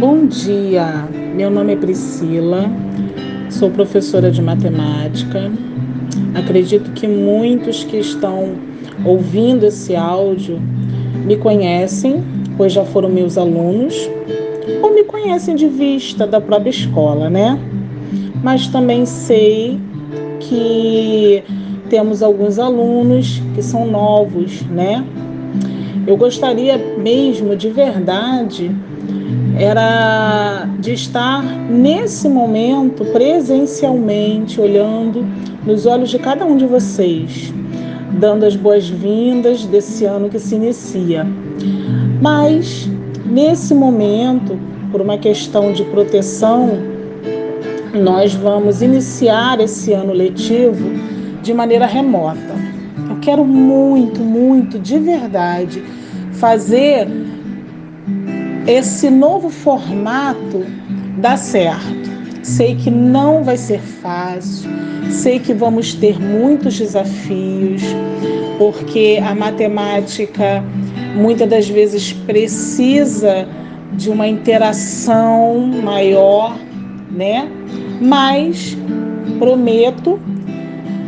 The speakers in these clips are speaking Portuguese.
Bom dia, meu nome é Priscila, sou professora de matemática. Acredito que muitos que estão ouvindo esse áudio me conhecem, pois já foram meus alunos, ou me conhecem de vista da própria escola, né? Mas também sei que temos alguns alunos que são novos, né? Eu gostaria mesmo de verdade era de estar nesse momento presencialmente olhando nos olhos de cada um de vocês, dando as boas-vindas desse ano que se inicia. Mas nesse momento, por uma questão de proteção, nós vamos iniciar esse ano letivo de maneira remota. Eu quero muito, muito, de verdade, fazer esse novo formato dar certo. Sei que não vai ser fácil, sei que vamos ter muitos desafios, porque a matemática muitas das vezes precisa de uma interação maior, né? Mas prometo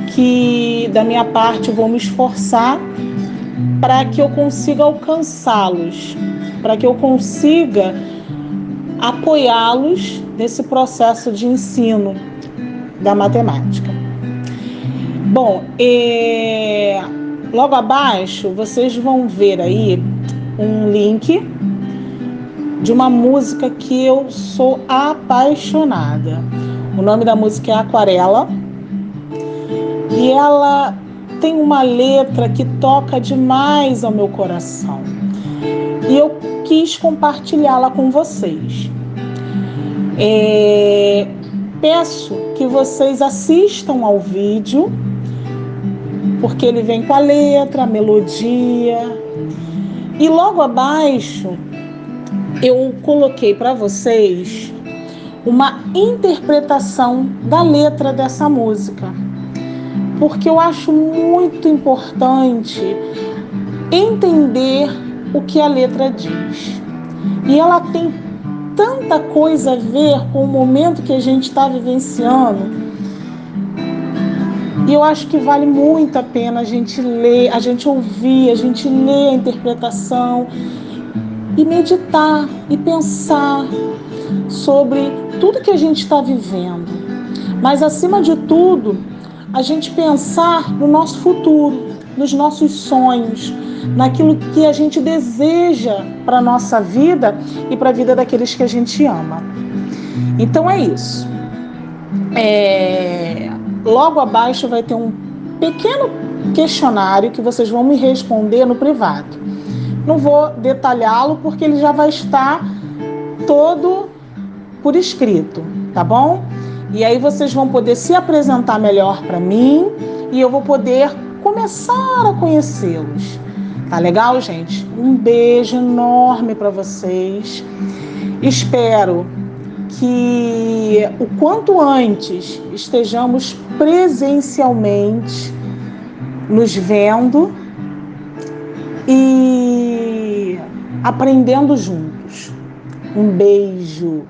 que da minha parte vou me esforçar para que eu consiga alcançá-los, para que eu consiga apoiá-los nesse processo de ensino da matemática. Bom, é... logo abaixo vocês vão ver aí um link de uma música que eu sou apaixonada. O nome da música é Aquarela e ela tem uma letra que toca demais ao meu coração. E eu quis compartilhá-la com vocês. É, peço que vocês assistam ao vídeo, porque ele vem com a letra, a melodia. E logo abaixo eu coloquei para vocês uma interpretação da letra dessa música porque eu acho muito importante entender o que a letra diz. E ela tem tanta coisa a ver com o momento que a gente está vivenciando. E eu acho que vale muito a pena a gente ler, a gente ouvir, a gente ler a interpretação e meditar e pensar sobre tudo que a gente está vivendo. Mas acima de tudo, a gente pensar no nosso futuro, nos nossos sonhos, naquilo que a gente deseja para a nossa vida e para a vida daqueles que a gente ama. Então é isso. É... Logo abaixo vai ter um pequeno questionário que vocês vão me responder no privado. Não vou detalhá-lo porque ele já vai estar todo por escrito, tá bom? E aí vocês vão poder se apresentar melhor para mim e eu vou poder começar a conhecê-los. Tá legal, gente? Um beijo enorme para vocês. Espero que o quanto antes estejamos presencialmente nos vendo e aprendendo juntos. Um beijo.